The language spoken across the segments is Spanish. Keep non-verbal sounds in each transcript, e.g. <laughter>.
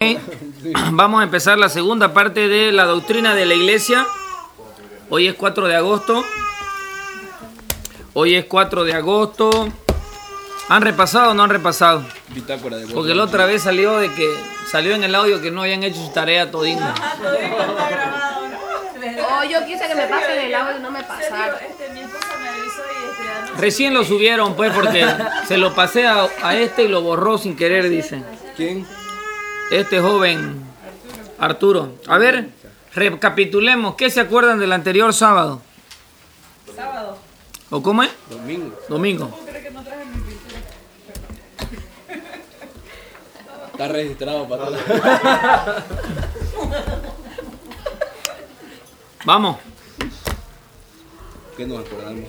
<clears throat> Vamos a empezar la segunda parte de la doctrina de la iglesia. Hoy es 4 de agosto. Hoy es 4 de agosto. ¿Han repasado o no han repasado? Bitácora de Porque la otra vez salió de que salió en el audio que no habían hecho su tarea todinga. <laughs> Oh, yo quise que me pasen el audio y no me pasaron. Este, mi esposa me avisó y este, Recién lo subieron pues porque <laughs> se lo pasé a, a este y lo borró sin querer, dice. ¿Quién? Este joven Arturo. A ver, recapitulemos. ¿Qué se acuerdan del anterior sábado? sábado. ¿O cómo es? Domingo. Domingo. Está registrado para <laughs> todo. Vamos. ¿Qué nos acordamos?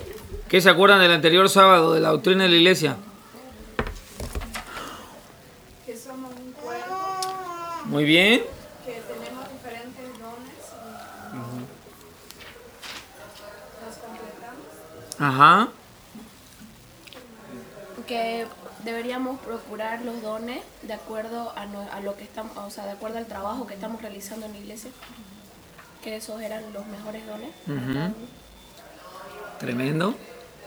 ¿Qué se acuerdan del anterior sábado de la doctrina de la iglesia? que somos un cuerpo, Muy bien. que tenemos diferentes dones y los completamos. Ajá. Que deberíamos procurar los dones de acuerdo a, no- a lo que estamos, o sea, de acuerdo al trabajo que estamos realizando en la iglesia. Que esos eran los mejores dones. Ujú. Tremendo.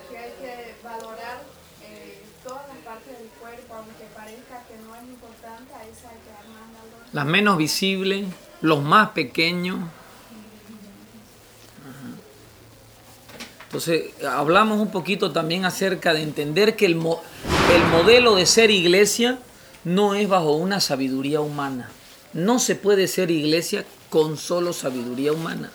Que hay que valorar eh, todas las partes del cuerpo, aunque parezca que no es importante, a esa hay que. Las menos visibles, los más pequeños. Entonces, hablamos un poquito también acerca de entender que el, el modelo de ser iglesia no es bajo una sabiduría humana. No se puede ser iglesia con solo sabiduría humana.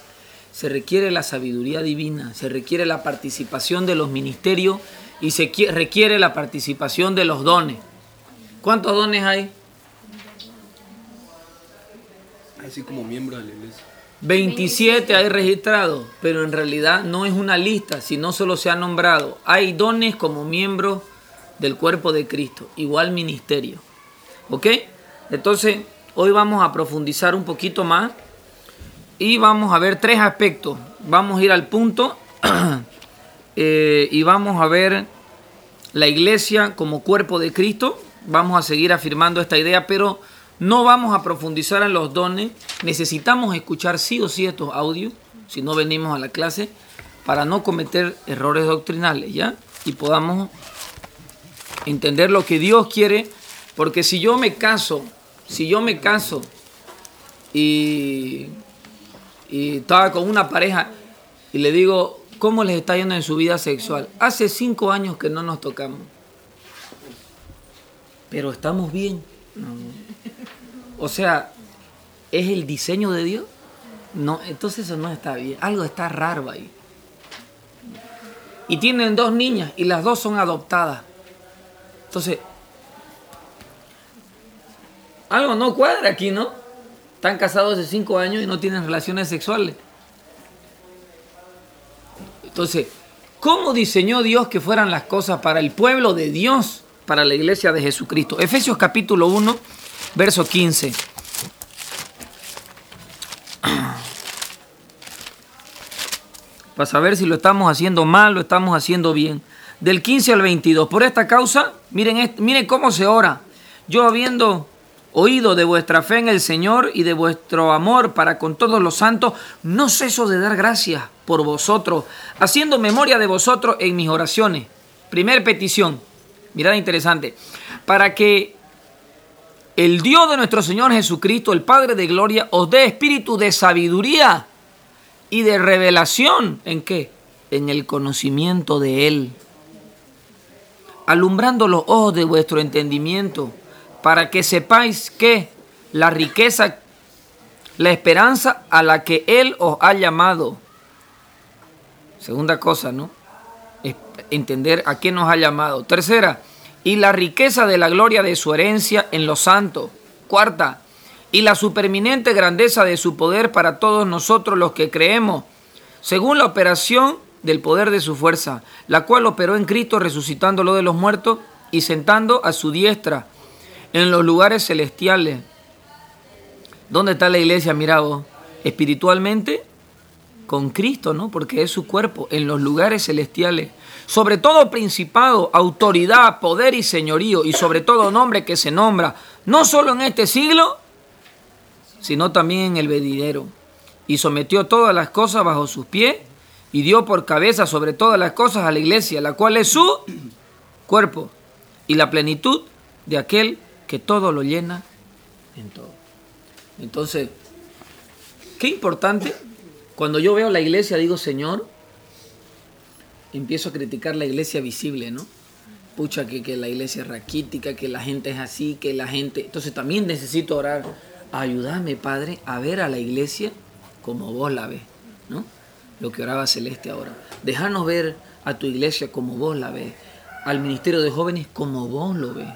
Se requiere la sabiduría divina, se requiere la participación de los ministerios y se qui- requiere la participación de los dones. ¿Cuántos dones hay? Así como miembro de la iglesia. 27 hay registrados, pero en realidad no es una lista, sino solo se ha nombrado. Hay dones como miembros del cuerpo de Cristo, igual ministerio. ¿Ok? Entonces, hoy vamos a profundizar un poquito más y vamos a ver tres aspectos. Vamos a ir al punto <clears throat> eh, y vamos a ver la iglesia como cuerpo de Cristo. Vamos a seguir afirmando esta idea, pero no vamos a profundizar en los dones. Necesitamos escuchar sí o sí estos audios, si no venimos a la clase, para no cometer errores doctrinales, ¿ya? Y podamos entender lo que Dios quiere, porque si yo me caso, si yo me caso y, y estaba con una pareja y le digo, ¿cómo les está yendo en su vida sexual? Hace cinco años que no nos tocamos. Pero estamos bien. No. O sea, ¿es el diseño de Dios? No, entonces eso no está bien. Algo está raro ahí. Y tienen dos niñas y las dos son adoptadas. Entonces, algo no cuadra aquí, ¿no? Están casados hace cinco años y no tienen relaciones sexuales. Entonces, ¿cómo diseñó Dios que fueran las cosas para el pueblo de Dios, para la iglesia de Jesucristo? Efesios capítulo 1, verso 15. <clears throat> Para saber si lo estamos haciendo mal, lo estamos haciendo bien. Del 15 al 22. Por esta causa, miren, miren cómo se ora. Yo habiendo oído de vuestra fe en el Señor y de vuestro amor para con todos los santos, no ceso de dar gracias por vosotros, haciendo memoria de vosotros en mis oraciones. Primer petición, mirad interesante, para que el Dios de nuestro Señor Jesucristo, el Padre de gloria, os dé espíritu de sabiduría y de revelación. ¿En qué? En el conocimiento de Él. Alumbrando los ojos de vuestro entendimiento, para que sepáis que la riqueza, la esperanza a la que Él os ha llamado. Segunda cosa, ¿no? Entender a qué nos ha llamado. Tercera, y la riqueza de la gloria de su herencia en los santos. Cuarta, y la superminente grandeza de su poder para todos nosotros los que creemos, según la operación del poder de su fuerza, la cual operó en Cristo resucitándolo de los muertos y sentando a su diestra en los lugares celestiales. ¿Dónde está la iglesia? Mira vos, espiritualmente con Cristo, ¿no? Porque es su cuerpo, en los lugares celestiales. Sobre todo principado, autoridad, poder y señorío, y sobre todo nombre que se nombra, no solo en este siglo, sino también en el venidero. Y sometió todas las cosas bajo sus pies y dio por cabeza sobre todas las cosas a la iglesia, la cual es su cuerpo y la plenitud de aquel que todo lo llena en todo. Entonces, qué importante, cuando yo veo la iglesia digo, Señor, empiezo a criticar la iglesia visible, ¿no? Pucha, que, que la iglesia es raquítica, que la gente es así, que la gente... Entonces también necesito orar, ayúdame, Padre, a ver a la iglesia como vos la ves, ¿no? Lo que oraba Celeste ahora. Déjanos ver a tu iglesia como vos la ves, al ministerio de jóvenes como vos lo ves,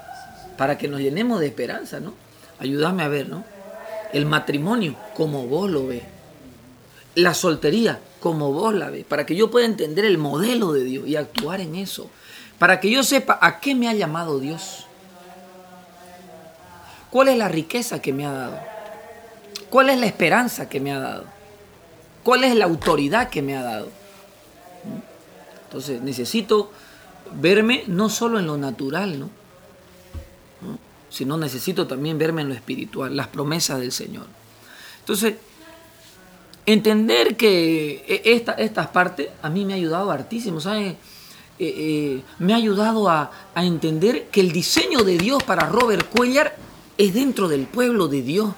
para que nos llenemos de esperanza, ¿no? Ayúdame a ver, ¿no? El matrimonio como vos lo ves, la soltería como vos la ves, para que yo pueda entender el modelo de Dios y actuar en eso, para que yo sepa a qué me ha llamado Dios, cuál es la riqueza que me ha dado, cuál es la esperanza que me ha dado, cuál es la autoridad que me ha dado. Entonces necesito verme no solo en lo natural, ¿no? ¿no? sino necesito también verme en lo espiritual, las promesas del Señor. Entonces, entender que e, esta, estas partes a mí me ha ayudado hartísimo, ¿sabes? Eh, eh, me ha ayudado a, a, entender que el diseño de Dios para Robert Cuellar es dentro del pueblo de Dios,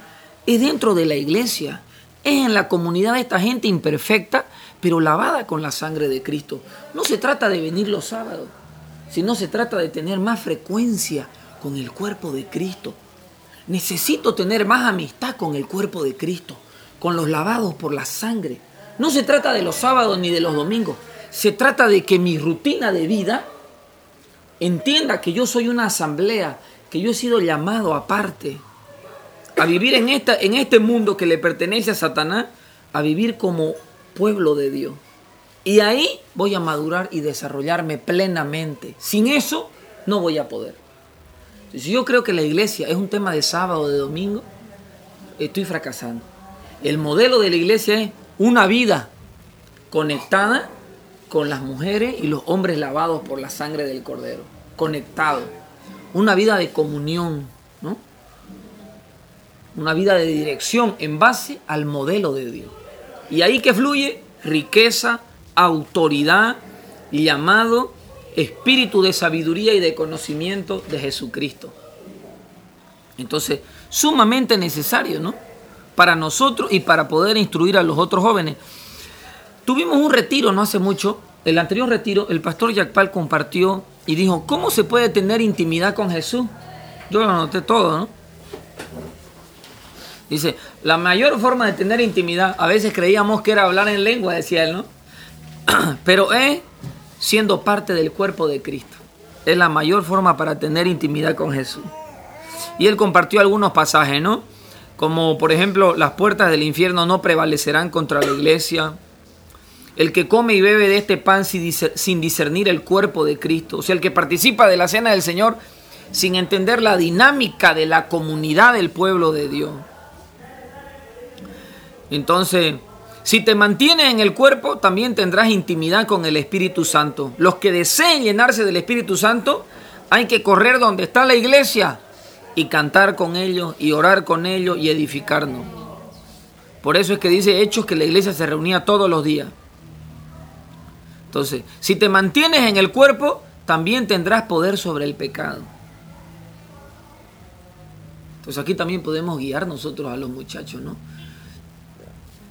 es dentro de la iglesia, es en la comunidad de esta gente imperfecta, pero lavada con la sangre de Cristo. No se trata de venir los sábados, sino se trata de tener más frecuencia con el cuerpo de Cristo. Necesito tener más amistad con el cuerpo de Cristo con los lavados por la sangre. No se trata de los sábados ni de los domingos. Se trata de que mi rutina de vida entienda que yo soy una asamblea, que yo he sido llamado aparte a vivir en, esta, en este mundo que le pertenece a Satanás, a vivir como pueblo de Dios. Y ahí voy a madurar y desarrollarme plenamente. Sin eso no voy a poder. Si yo creo que la iglesia es un tema de sábado o de domingo, estoy fracasando. El modelo de la iglesia es una vida conectada con las mujeres y los hombres lavados por la sangre del cordero. Conectado. Una vida de comunión, ¿no? Una vida de dirección en base al modelo de Dios. Y ahí que fluye riqueza, autoridad, llamado, espíritu de sabiduría y de conocimiento de Jesucristo. Entonces, sumamente necesario, ¿no? Para nosotros y para poder instruir a los otros jóvenes. Tuvimos un retiro no hace mucho, el anterior retiro, el pastor Yacpal compartió y dijo, ¿cómo se puede tener intimidad con Jesús? Yo lo anoté todo, ¿no? Dice, la mayor forma de tener intimidad, a veces creíamos que era hablar en lengua, decía él, ¿no? <clears throat> Pero es siendo parte del cuerpo de Cristo. Es la mayor forma para tener intimidad con Jesús. Y él compartió algunos pasajes, ¿no? Como por ejemplo las puertas del infierno no prevalecerán contra la iglesia. El que come y bebe de este pan sin discernir el cuerpo de Cristo, o sea, el que participa de la cena del Señor sin entender la dinámica de la comunidad del pueblo de Dios. Entonces, si te mantienes en el cuerpo, también tendrás intimidad con el Espíritu Santo. Los que deseen llenarse del Espíritu Santo, hay que correr donde está la iglesia y cantar con ellos y orar con ellos y edificarnos. Por eso es que dice Hechos que la iglesia se reunía todos los días. Entonces, si te mantienes en el cuerpo, también tendrás poder sobre el pecado. Entonces aquí también podemos guiar nosotros a los muchachos, ¿no?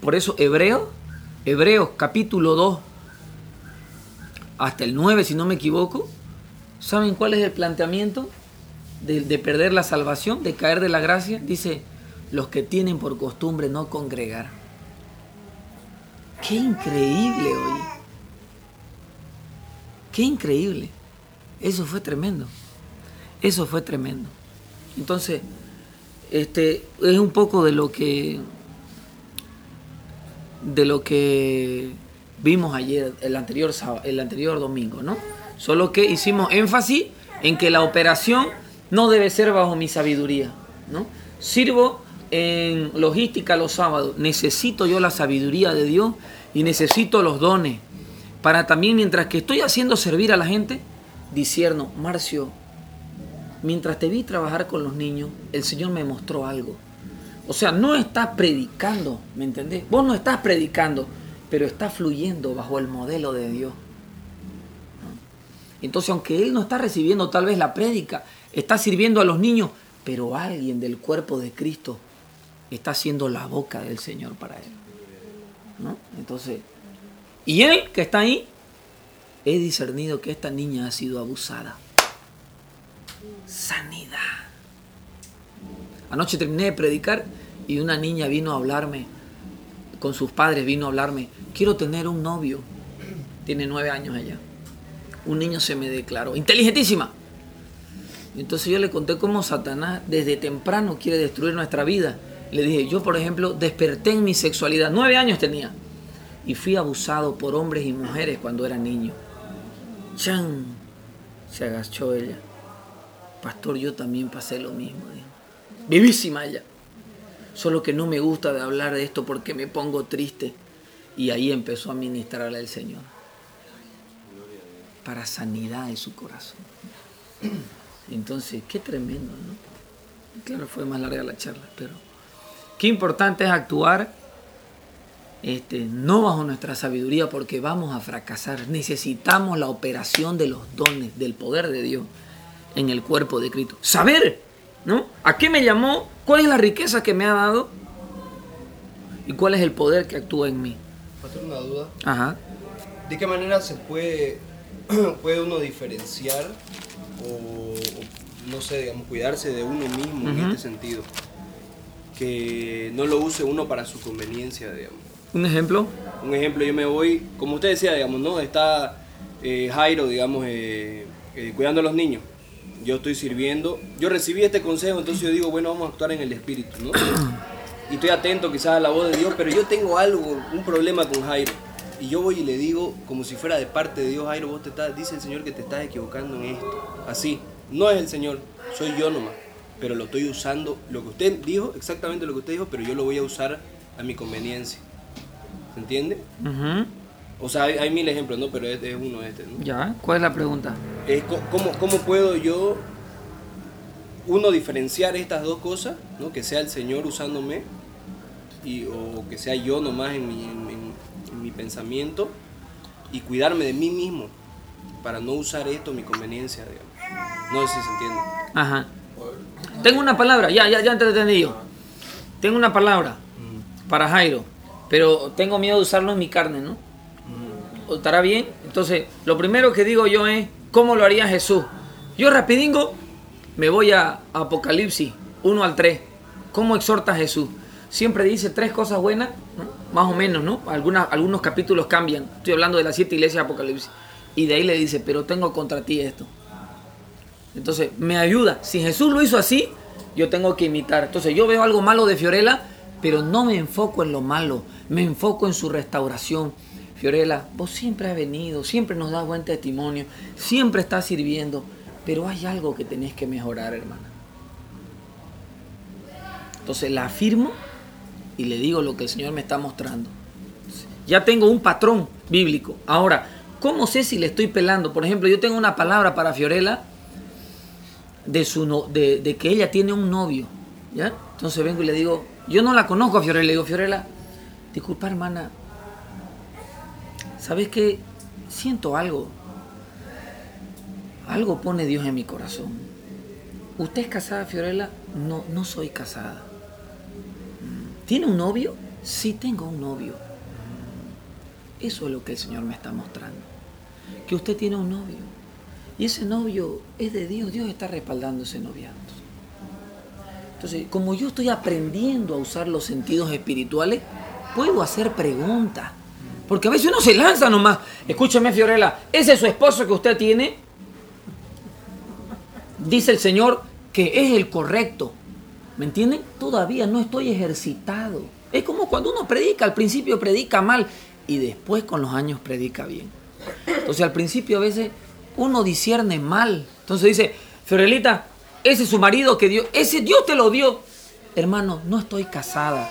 Por eso Hebreos, Hebreos capítulo 2, hasta el 9 si no me equivoco, ¿saben cuál es el planteamiento? De, de, perder la salvación, de caer de la gracia, dice, los que tienen por costumbre no congregar. Qué increíble, oye. Qué increíble. Eso fue tremendo. Eso fue tremendo. Entonces, este es un poco de lo que de lo que vimos ayer, el anterior el anterior domingo, ¿no? Solo que hicimos énfasis en que la operación no debe ser bajo mi sabiduría. ¿no? Sirvo en logística los sábados. Necesito yo la sabiduría de Dios y necesito los dones. Para también, mientras que estoy haciendo servir a la gente, disierno, Marcio, mientras te vi trabajar con los niños, el Señor me mostró algo. O sea, no estás predicando, ¿me entendés? Vos no estás predicando, pero estás fluyendo bajo el modelo de Dios. Entonces, aunque él no está recibiendo tal vez la prédica, está sirviendo a los niños, pero alguien del cuerpo de Cristo está haciendo la boca del Señor para él. ¿no? Entonces, y él que está ahí, he discernido que esta niña ha sido abusada. Sanidad. Anoche terminé de predicar y una niña vino a hablarme, con sus padres vino a hablarme, quiero tener un novio. Tiene nueve años ella. Un niño se me declaró, inteligentísima. Entonces yo le conté cómo Satanás desde temprano quiere destruir nuestra vida. Le dije, yo por ejemplo desperté en mi sexualidad, nueve años tenía, y fui abusado por hombres y mujeres cuando era niño. ¡Chan! Se agachó ella. Pastor, yo también pasé lo mismo. dijo. Vivísima ella. Solo que no me gusta de hablar de esto porque me pongo triste. Y ahí empezó a ministrarle al Señor. Para sanidad de su corazón. <clears throat> Entonces, qué tremendo, ¿no? Claro, fue más larga la charla, pero qué importante es actuar este, no bajo nuestra sabiduría porque vamos a fracasar. Necesitamos la operación de los dones, del poder de Dios en el cuerpo de Cristo. Saber, ¿no? ¿A qué me llamó? ¿Cuál es la riqueza que me ha dado? ¿Y cuál es el poder que actúa en mí? Pastor, una duda. Ajá. ¿De qué manera se puede, <clears throat> puede uno diferenciar o, o, no sé, digamos, cuidarse de uno mismo en este sentido? Que no lo use uno para su conveniencia, digamos. ¿Un ejemplo? Un ejemplo, yo me voy, como usted decía, digamos, ¿no? Está eh, Jairo, digamos, eh, eh, cuidando a los niños. Yo estoy sirviendo. Yo recibí este consejo, entonces yo digo, bueno, vamos a actuar en el espíritu, ¿no? <clears throat> Y estoy atento quizás a la voz de Dios, pero yo tengo algo, un problema con Jairo. Y yo voy y le digo, como si fuera de parte de Dios, Jairo, vos te estás, dice el Señor que te estás equivocando en esto. Así, no es el Señor, soy yo nomás. Pero lo estoy usando, lo que usted dijo, exactamente lo que usted dijo, pero yo lo voy a usar a mi conveniencia. ¿Se entiende? O sea, hay, hay mil ejemplos, ¿no? Pero este es uno este, ¿no? Ya, ¿cuál es la pregunta? Es ¿cómo, ¿Cómo puedo yo, uno, diferenciar estas dos cosas, ¿no? Que sea el Señor usándome y, o que sea yo nomás en mi, en- en- en mi pensamiento y cuidarme de mí mismo para no usar esto a mi conveniencia, digamos. No sé si se entiende. Ajá. Tengo una palabra, ya, ya, ya te. Tengo una palabra para Jairo, pero tengo miedo de usarlo en mi carne, ¿no? ¿O ¿Estará bien? Entonces, lo primero que digo yo es, ¿cómo lo haría Jesús? Yo rapidingo me voy a Apocalipsis 1 al 3. ¿Cómo exhorta Jesús? Siempre dice tres cosas buenas, más o menos, ¿no? Algunas, algunos capítulos cambian. Estoy hablando de las siete iglesias de Apocalipsis. Y de ahí le dice, pero tengo contra ti esto. Entonces, me ayuda. Si Jesús lo hizo así, yo tengo que imitar. Entonces, yo veo algo malo de Fiorella, pero no me enfoco en lo malo, me enfoco en su restauración. Fiorella, vos siempre has venido, siempre nos das buen testimonio, siempre estás sirviendo, pero hay algo que tenés que mejorar, hermana. Entonces, la afirmo y le digo lo que el Señor me está mostrando. Ya tengo un patrón bíblico. Ahora, ¿cómo sé si le estoy pelando? Por ejemplo, yo tengo una palabra para Fiorella de, su de que ella tiene un novio. ¿ya? Entonces vengo y le digo, yo no la conozco a Fiorella. Le digo, Fiorella, disculpa hermana, ¿sabes qué? Siento algo. Algo pone Dios en mi corazón. ¿Usted es casada, Fiorella? No, no soy casada. "Mm, ¿Tiene un novio? Sí, tengo un novio. Eso es lo que el Señor me está mostrando. Que usted tiene un novio. Y ese novio es de Dios. Dios está respaldando ese noviazgo. Entonces, como yo estoy aprendiendo a usar los sentidos espirituales, puedo hacer preguntas. Porque a veces uno se lanza nomás. Escúcheme, Fiorella, ¿ese es su esposo que usted tiene? Dice el Señor que es el correcto. ¿Me entienden? Todavía no estoy ejercitado. Es como cuando uno predica, al principio predica mal y después con los años predica bien. Entonces al principio a veces uno discierne mal. Entonces dice, Fiorelita, ese es su marido que Dios, ese Dios te lo dio. Hermano, no estoy casada.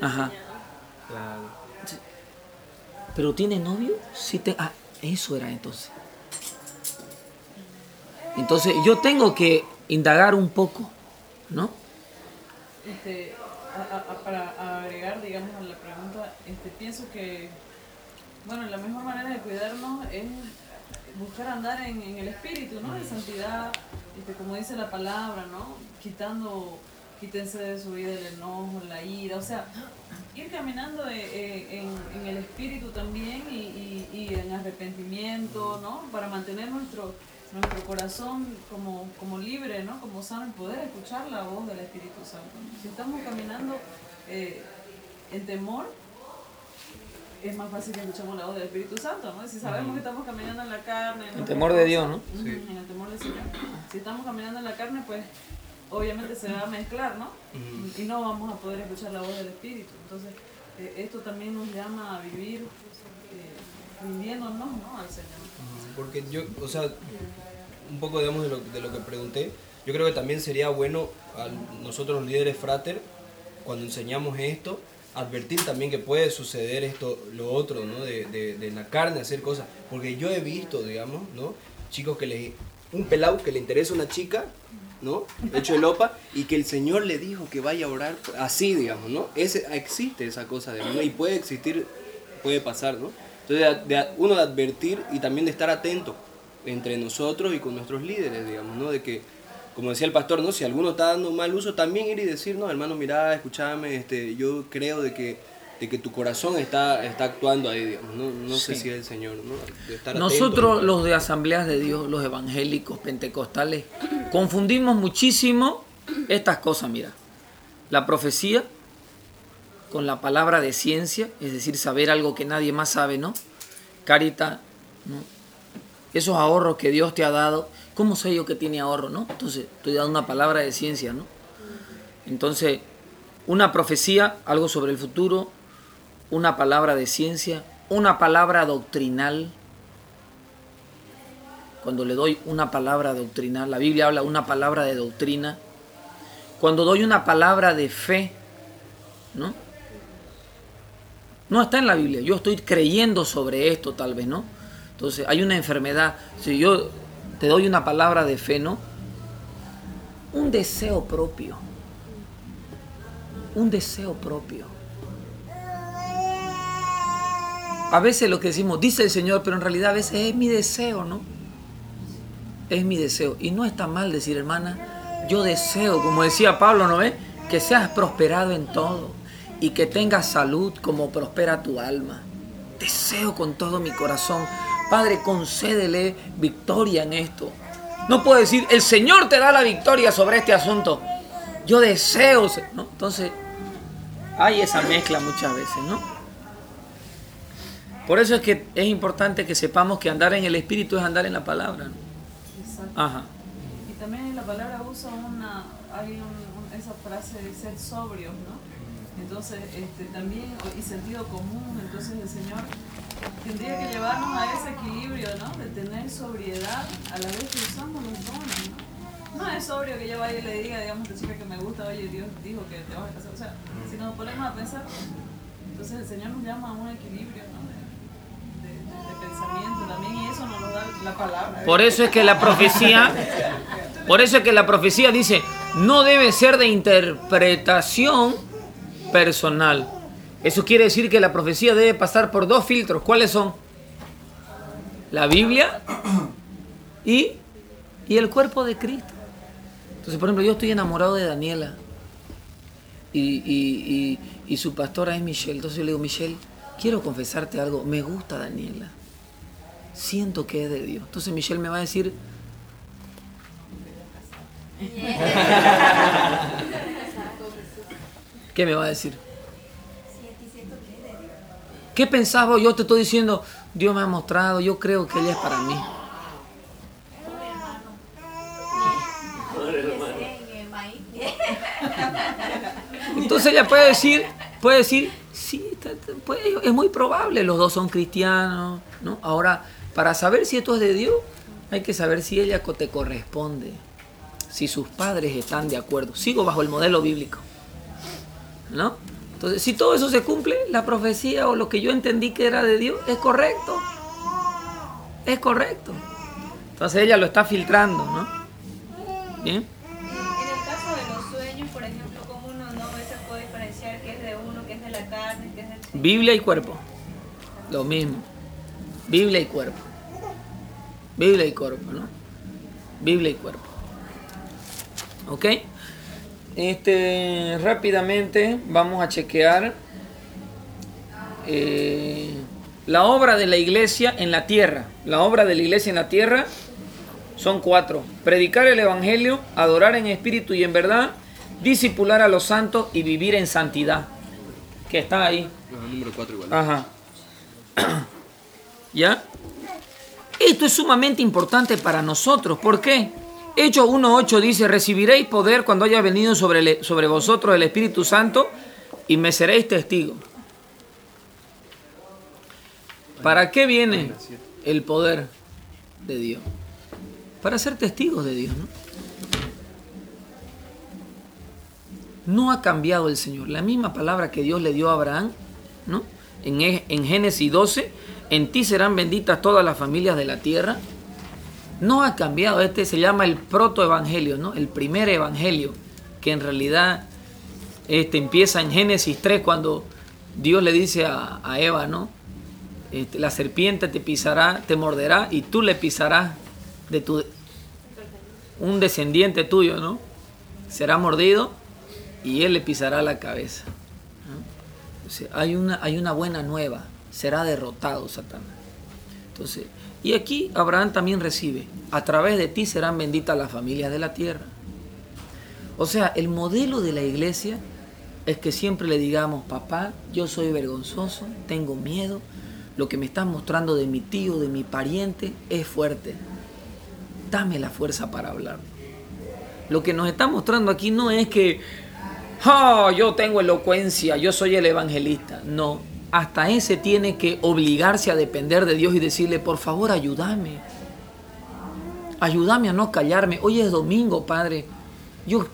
Ajá. Sí. ¿Pero tiene novio? Sí te... Ah, eso era entonces. Entonces yo tengo que indagar un poco, ¿no? Este, a- para agregar, digamos, a la pregunta, este, pienso que, bueno, la mejor manera de cuidarnos es buscar andar en, el espíritu, ¿no? En santidad, este, como dice la palabra, ¿no? Quitando, quítense de su vida el enojo, la ira, o sea, ir caminando eh, eh, en, el espíritu también y en arrepentimiento, ¿no? Para mantener nuestro, nuestro corazón como, como libre, ¿no? Como sano poder escuchar la voz del Espíritu Santo. Si estamos caminando eh, en temor, es más fácil que escuchemos la voz del Espíritu Santo, ¿no? Si sabemos que estamos caminando en la carne... en El temor de Dios, ¿no? Ujú, En el temor del Señor. Si estamos caminando en la carne, pues obviamente se va a mezclar, ¿no? Y no vamos a poder escuchar la voz del Espíritu. Entonces, eh, esto también nos llama a vivir eh, rindiéndonos, ¿no? Al Señor. Porque yo, o sea, un poco digamos de lo, de lo que pregunté, yo creo que también sería bueno a nosotros los líderes frater, cuando enseñamos esto, advertir también que puede suceder esto, lo otro, ¿no? De, de, de la carne, hacer cosas. Porque yo he visto, digamos, ¿no? Chicos que les... Un pelado que le interesa una chica, ¿no? Hecho el opa, y que el Señor le dijo que vaya a orar así, digamos, ¿no? Ese, existe esa cosa, digamos, ¿no? Y puede existir, puede pasar, ¿no? Entonces, de- de- uno de advertir y también de estar atento entre nosotros y con nuestros líderes, digamos, ¿no? De que, como decía el pastor, ¿no? Si alguno está dando mal uso, también ir y decir, no, hermano, mira, escúchame, este, yo creo de que, de que tu corazón está, está actuando ahí, digamos, ¿no? No sé si es el Señor, ¿no? De estar Nosotros, atento. los de Asambleas de Dios, los evangélicos, pentecostales, confundimos muchísimo estas cosas, mira. La profecía con la palabra de ciencia, es decir, saber algo que nadie más sabe, ¿no? Carita, ¿no? Esos ahorros que Dios te ha dado, ¿cómo sé yo que tiene ahorro, no? Entonces, estoy dando una palabra de ciencia, ¿no? Entonces, una profecía, algo sobre el futuro, una palabra de ciencia, una palabra doctrinal. Cuando le doy una palabra doctrinal, la Biblia habla una palabra de doctrina. Cuando doy una palabra de fe, ¿no? No está en la Biblia, yo estoy creyendo sobre esto tal vez, ¿no? Entonces, hay una enfermedad. Si yo te doy una palabra de fe, ¿no? Un deseo propio. Un deseo propio. A veces lo que decimos, dice el Señor, pero en realidad a veces es mi deseo, ¿no? Es mi deseo. Y no está mal decir, hermana, yo deseo, como decía Pablo, ¿no ves? Que seas prosperado en todo y que tengas salud como prospera tu alma. Deseo con todo mi corazón. Padre, concédele victoria en esto. No puedo decir, el Señor te da la victoria sobre este asunto. Yo deseo, se- ¿no? Entonces, hay esa mezcla muchas veces, ¿no? Por eso es que es importante que sepamos que andar en el Espíritu es andar en la palabra. ¿no? Exacto. Ajá. Y también la palabra usa una, hay un- un- esa frase de ser sobrios, ¿no? Entonces, este, también, y sentido común, entonces el Señor tendría que llevarnos a ese equilibrio, ¿no? De tener sobriedad a la vez que usamos los dones, ¿no? No es sobrio que yo vaya y le diga, digamos, a esta chica que me gusta, oye, Dios dijo que te vas a casar, o sea, si nos ponemos a pensar, entonces el Señor nos llama a un equilibrio, ¿no? De, de- de pensamiento también, y eso nos lo da la palabra. Por eso es que la profecía, por eso es que la profecía dice, no debe ser de interpretación personal. Eso quiere decir que la profecía debe pasar por dos filtros. ¿Cuáles son? La Biblia y, y el cuerpo de Cristo. Entonces, por ejemplo, yo estoy enamorado de Daniela y, y- y- y su pastora es Michelle. Entonces yo le digo, Michelle, quiero confesarte algo. Me gusta Daniela siento que es de Dios. Entonces Michelle me va a decir, <laughs> ¿qué me va a decir? ¿Qué pensás vos? Yo te estoy diciendo, Dios me ha mostrado, yo creo que ella es para mí. Entonces ella puede decir, puede decir, sí, puede- es muy probable, los dos son cristianos, ¿no? Ahora, para saber si esto es de Dios, hay que saber si ella te corresponde, si sus padres están de acuerdo. Sigo bajo el modelo bíblico, ¿no? Entonces, si todo eso se cumple, la profecía o lo que yo entendí que era de Dios es correcto. Es correcto. Entonces ella lo está filtrando, ¿no? Bien. En el caso de los sueños, por ejemplo, ¿cómo uno no se puede diferenciar qué es de uno, qué es de la carne, qué es del? Biblia y cuerpo. Lo mismo. Biblia y cuerpo. Biblia y cuerpo, ¿no? Biblia y cuerpo. ¿Ok? Este, rápidamente vamos a chequear eh, la obra de la iglesia en la tierra. La obra de la iglesia en la tierra son cuatro. Predicar el evangelio, adorar en espíritu y en verdad, disipular a los santos y vivir en santidad. Que está ahí. Ajá, número 4 igual. Ajá. <clears throat> ¿Ya? Esto es sumamente importante para nosotros. ¿Por qué? Hechos 1.8 dice, recibiréis poder cuando haya venido sobre, sobre vosotros el Espíritu Santo y me seréis testigos. ¿Para qué viene el poder de Dios? Para ser testigos de Dios, ¿no? No ha cambiado el Señor. La misma palabra que Dios le dio a Abraham, ¿no? En, E- en Génesis 12, en ti serán benditas todas las familias de la tierra. No ha cambiado. Este se llama el protoevangelio, ¿no? El primer evangelio, que en realidad este, empieza en Génesis 3, cuando Dios le dice a, a Eva, ¿no? Este, la serpiente te pisará, te morderá y tú le pisarás de tu un descendiente tuyo, ¿no? Será mordido y él le pisará la cabeza. ¿no? Hay una, hay una buena nueva, será derrotado Satanás. Entonces, y aquí Abraham también recibe, a través de ti serán benditas las familias de la tierra. O sea, el modelo de la iglesia es que siempre le digamos, papá, yo soy vergonzoso, tengo miedo, lo que me estás mostrando de mi tío, de mi pariente, es fuerte. Dame la fuerza para hablar. Lo que nos está mostrando aquí no es que, "Ah, yo tengo elocuencia, yo soy el evangelista. No, hasta ese tiene que obligarse a depender de Dios y decirle, por favor, ayúdame. Ayúdame a no callarme. Hoy es domingo, Padre. Yo,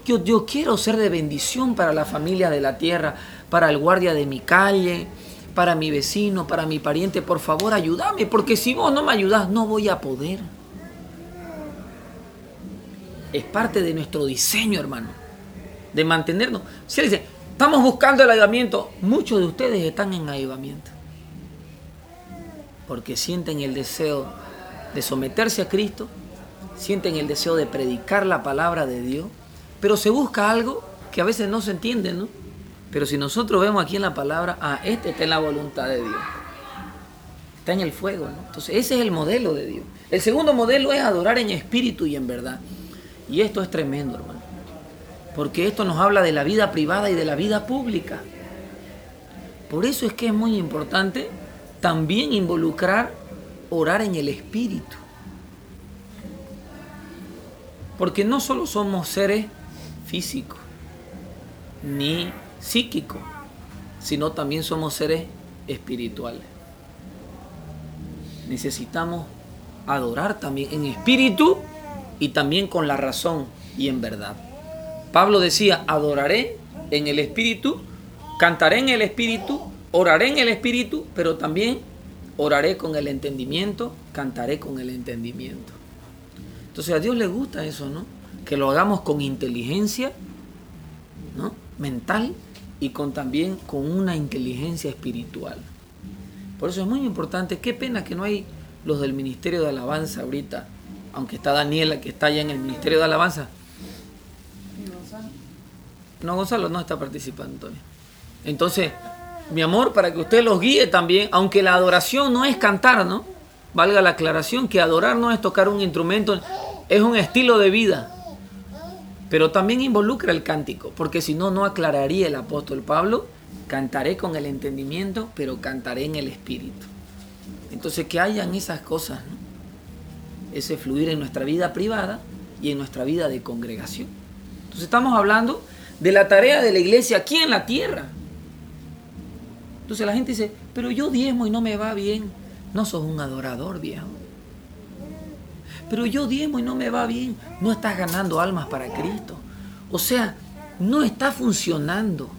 quiero ser de bendición para la familia de la tierra, para el guardia de mi calle, para mi vecino, para mi pariente. Por favor, ayúdame, porque si vos no me ayudás, no voy a poder. Es parte de nuestro diseño, hermano, de mantenernos. Si él dice, estamos buscando el avivamiento, muchos de ustedes están en avivamiento. Porque sienten el deseo de someterse a Cristo, sienten el deseo de predicar la palabra de Dios, pero se busca algo que a veces no se entiende, ¿no? Pero si nosotros vemos aquí en la palabra, ah, este está en la voluntad de Dios. Está en el fuego, ¿no? Entonces, ese es el modelo de Dios. El segundo modelo es adorar en espíritu y en verdad. Y esto es tremendo, hermano. Porque esto nos habla de la vida privada y de la vida pública. Por eso es que es muy importante también involucrar orar en el espíritu. Porque no solo somos seres físicos ni psíquicos, sino también somos seres espirituales. Necesitamos adorar también en espíritu y también con la razón y en verdad. Pablo decía, adoraré en el espíritu, cantaré en el espíritu, oraré en el espíritu, pero también oraré con el entendimiento, cantaré con el entendimiento. Entonces a Dios le gusta eso, ¿no? Que lo hagamos con inteligencia, ¿no? Mental y con también con una inteligencia espiritual. Por eso es muy importante. Qué pena que no hay los del Ministerio de Alabanza ahorita, aunque está Daniela que está allá en el Ministerio de Alabanza. No, Gonzalo no está participando todavía. Entonces, mi amor, para que usted los guíe también, aunque la adoración no es cantar, ¿no? Valga la aclaración que adorar no es tocar un instrumento, es un estilo de vida. Pero también involucra el cántico, porque si no, no aclararía el apóstol Pablo, cantaré con el entendimiento, pero cantaré en el espíritu. Entonces, que hayan esas cosas, ¿no? Ese fluir en nuestra vida privada y en nuestra vida de congregación. Entonces, estamos hablando de la tarea de la iglesia aquí en la tierra. Entonces la gente dice, pero yo diezmo y no me va bien. No sos un adorador, viejo. Pero yo diezmo y no me va bien. No estás ganando almas para Cristo. O sea, no está funcionando.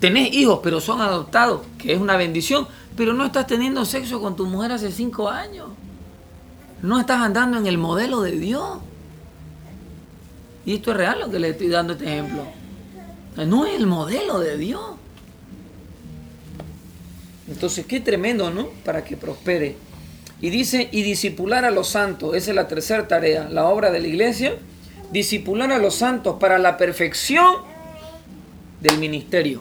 Tenés hijos, pero son adoptados, que es una bendición, pero no estás teniendo sexo con tu mujer hace cinco años. No estás andando en el modelo de Dios. Y esto es real lo que le estoy dando este ejemplo. No es el modelo de Dios. Entonces, qué tremendo, ¿no? Para que prospere. Y dice, y disipular a los santos. Esa es la tercera tarea, la obra de la iglesia. Disipular a los santos para la perfección del ministerio.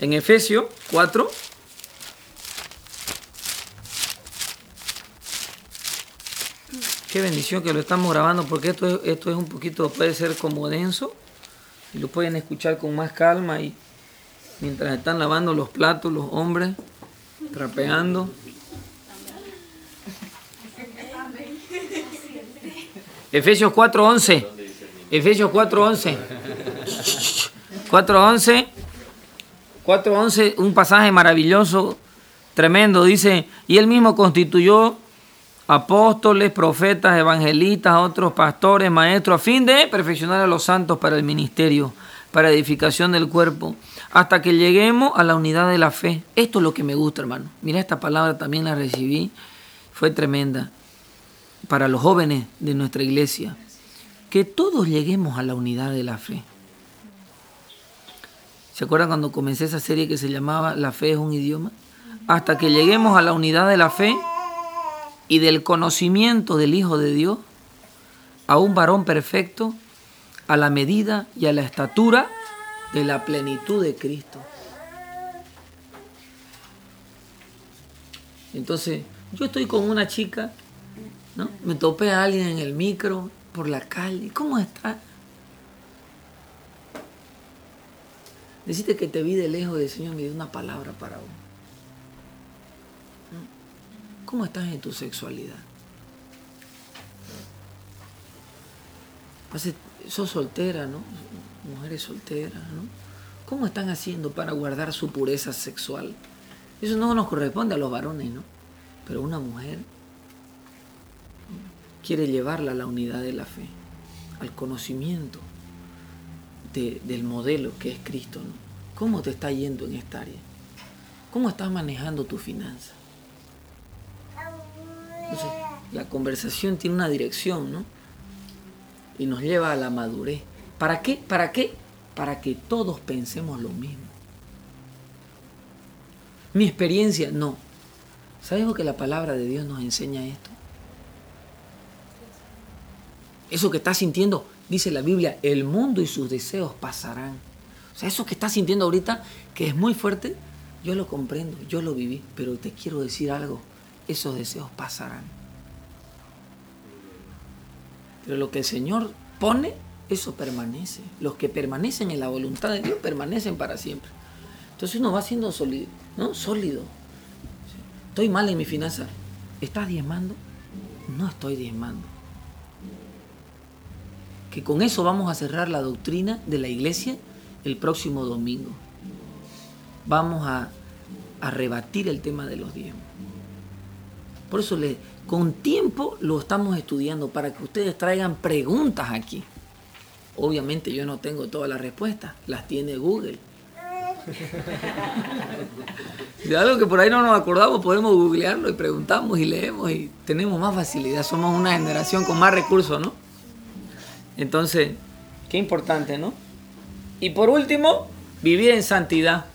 En Efesios 4. Qué bendición que lo estamos grabando porque esto es, esto es un poquito, puede ser como denso y lo pueden escuchar con más calma y mientras están lavando los platos los hombres, trapeando. Efesios 4:11. Efesios 4:11. 4:11. 4:11, un pasaje maravilloso, tremendo. Dice, y él mismo constituyó apóstoles, profetas, evangelistas, otros pastores, maestros, a fin de perfeccionar a los santos para el ministerio, para edificación del cuerpo, hasta que lleguemos a la unidad de la fe. Esto es lo que me gusta, hermano. Mira, esta palabra también la recibí, fue tremenda para los jóvenes de nuestra iglesia. Que todos lleguemos a la unidad de la fe. ¿Se acuerdan cuando comencé esa serie que se llamaba La fe es un idioma? Hasta que lleguemos a la unidad de la fe y del conocimiento del Hijo de Dios, a un varón perfecto, a la medida y a la estatura de la plenitud de Cristo. Entonces, yo estoy con una chica, ¿no? Me topé a alguien en el micro, por la calle. ¿Cómo está? Deciste que te vi de lejos y el Señor me dio una palabra para vos. ¿Cómo estás en tu sexualidad? Sos soltera, ¿no? Mujeres solteras, ¿no? ¿Cómo están haciendo para guardar su pureza sexual? Eso no nos corresponde a los varones, ¿no? Pero una mujer quiere llevarla a la unidad de la fe, al conocimiento de- del modelo que es Cristo, ¿no? ¿Cómo te está yendo en esta área? ¿Cómo estás manejando tu finanza? Entonces, la conversación tiene una dirección, ¿no? Y nos lleva a la madurez. ¿Para qué? ¿Para qué? Para que todos pensemos lo mismo. Mi experiencia, no. ¿Sabes lo que la palabra de Dios nos enseña esto? Eso que estás sintiendo, dice la Biblia, el mundo y sus deseos pasarán. O sea, eso que estás sintiendo ahorita, que es muy fuerte, yo lo comprendo, yo lo viví, pero te quiero decir algo, esos deseos pasarán. Pero lo que el Señor pone, eso permanece. Los que permanecen en la voluntad de Dios permanecen para siempre. Entonces uno va siendo sólido, ¿no? Sólido. Estoy mal en mi finanza. ¿Estás diezmando? No estoy diezmando. Que con eso vamos a cerrar la doctrina de la iglesia el próximo domingo. Vamos a, a rebatir el tema de los diezmos. Por eso le, con tiempo lo estamos estudiando para que ustedes traigan preguntas aquí. Obviamente yo no tengo todas las respuestas, las tiene Google. <laughs> De algo que por ahí no nos acordamos, podemos googlearlo y preguntamos y leemos y tenemos más facilidad. Somos una generación con más recursos, ¿no? Entonces, qué importante, ¿no? Y por último, vivir en santidad.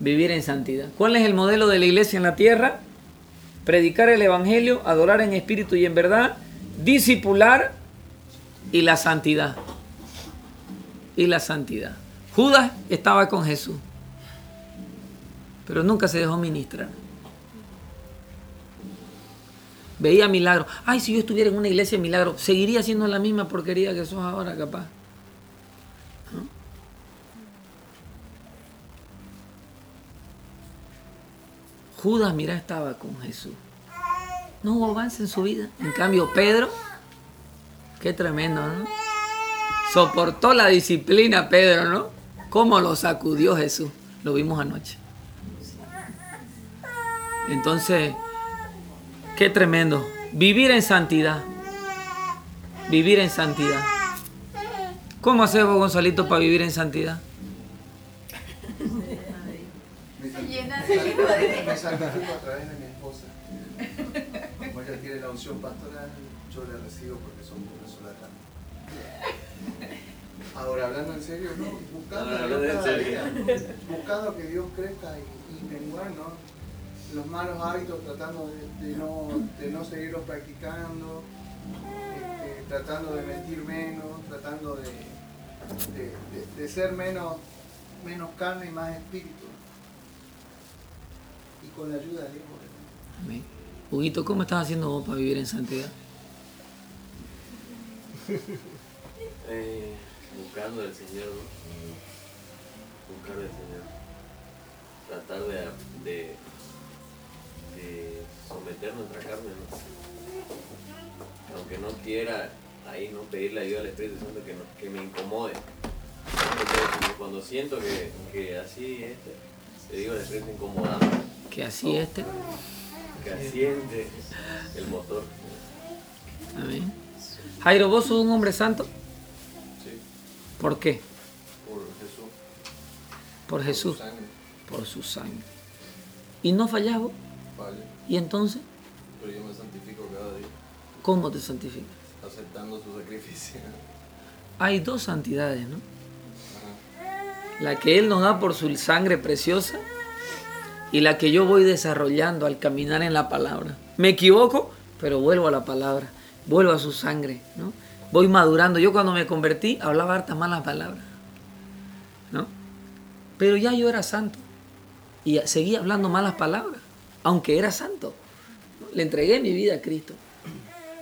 Vivir en santidad. ¿Cuál es el modelo de la iglesia en la tierra? Predicar el evangelio, adorar en espíritu y en verdad, discipular y la santidad. Y la santidad. Judas estaba con Jesús, pero nunca se dejó ministrar. Veía milagros. Ay, si yo estuviera en una iglesia de milagros, seguiría haciendo la misma porquería que sos ahora, capaz. Judas, mira, estaba con Jesús. No hubo avance en su vida. En cambio, Pedro, qué tremendo, ¿no? Soportó la disciplina Pedro, ¿no? Cómo lo sacudió Jesús. Lo vimos anoche. Entonces, qué tremendo. Vivir en santidad. Vivir en santidad. ¿Cómo haces vos, Gonzalito, para vivir en santidad? Llena de Me santifico a través de mi esposa. Como ella tiene la unción pastoral, yo la recibo porque somos una sola carne. Ahora, hablando en serio, ¿no? Buscando en cada serio. día. Buscando que Dios crezca y, y menguar, ¿no? Los malos hábitos, tratando de, de no, de no seguirlos practicando, este, tratando de mentir menos, tratando de, de, de- de ser menos, menos carne y más espíritu. Con la ayuda de Dios. Amén. Huguito, ¿cómo estás haciendo vos para vivir en santidad? <laughs> Eh, buscando al Señor, ¿no? Buscar al Señor. Tratar de, de, de someter nuestra carne, ¿no? Aunque no quiera ahí no pedirle ayuda al Espíritu Santo que, no- que me incomode. Porque cuando siento que, que así este, le digo al Espíritu incomodando, Que así este. que asiente el motor. Amén. Jairo, ¿vos sos un hombre santo? Sí, ¿Por qué? por Jesús. Por Jesús, Sangre, por su sangre. ¿Y no fallás vos? vale. ¿Y entonces Pero yo me santifico cada día, cómo te santificas? aceptando su sacrificio. Hay dos santidades, ¿no? La que Él nos da por su sangre preciosa y la que yo voy desarrollando al caminar en la palabra. Me equivoco, pero vuelvo a la palabra, vuelvo a su sangre, ¿no? Voy madurando. Yo cuando me convertí hablaba hartas malas palabras, ¿no? Pero ya yo era santo y seguía hablando malas palabras, aunque era santo. Le entregué mi vida a Cristo.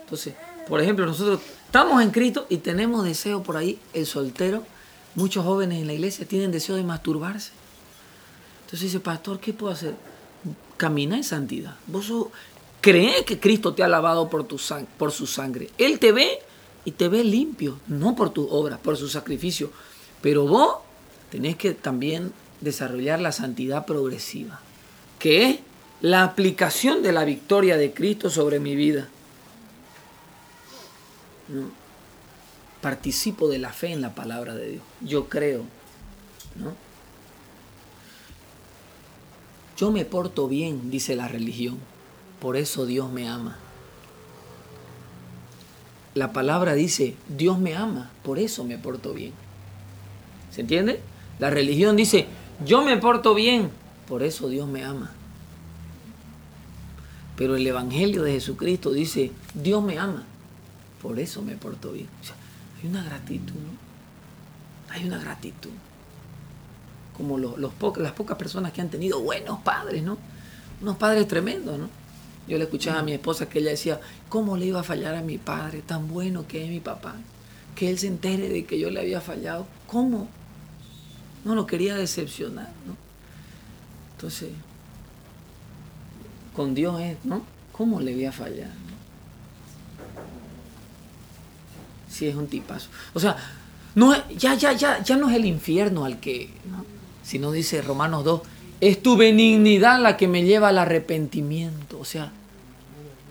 Entonces, por ejemplo, nosotros estamos en Cristo y tenemos deseo por ahí, el soltero, muchos jóvenes en la iglesia tienen deseo de masturbarse. Entonces dice, pastor, ¿qué puedo hacer? Camina en santidad. Vos sos- que Cristo te ha lavado por su sangre. Él te ve y te ve limpio, no por tus obras, por su sacrificio. Pero vos tenés que también desarrollar la santidad progresiva, que es la aplicación de la victoria de Cristo sobre mi vida. ¿no? Participo de la fe en la palabra de Dios. Yo creo. ¿no? Yo me porto bien, dice la religión. Por eso Dios me ama. La palabra dice, Dios me ama, por eso me porto bien. ¿Se entiende? La religión dice, yo me porto bien, por eso Dios me ama. Pero el Evangelio de Jesucristo dice, Dios me ama, por eso me porto bien. O sea, hay una gratitud, ¿no? Hay una gratitud. Como los, los po- las pocas personas que han tenido buenos padres, ¿no? Unos padres tremendos, ¿no? Yo le escuchaba a mi esposa que ella decía, ¿cómo le iba a fallar a mi padre? Tan bueno que es mi papá. Que él se entere de que yo le había fallado. ¿Cómo? No lo quería decepcionar, ¿no? Entonces, con Dios es, ¿no? ¿Cómo le voy a fallar? Si es un tipazo. O sea, no ya, ya, ya, ya no es el infierno al que. Sino dice Romanos 2, es tu benignidad la que me lleva al arrepentimiento. O sea,